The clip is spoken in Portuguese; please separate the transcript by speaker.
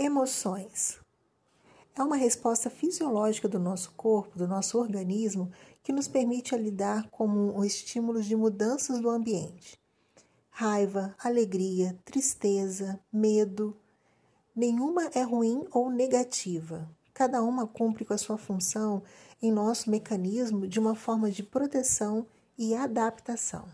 Speaker 1: Emoções. É uma resposta fisiológica do nosso corpo, do nosso organismo, que nos permite lidar com estímulos de mudanças do ambiente. Raiva, alegria, tristeza, medo. Nenhuma é ruim ou negativa. Cada uma cumpre com a sua função em nosso mecanismo de uma forma de proteção e adaptação.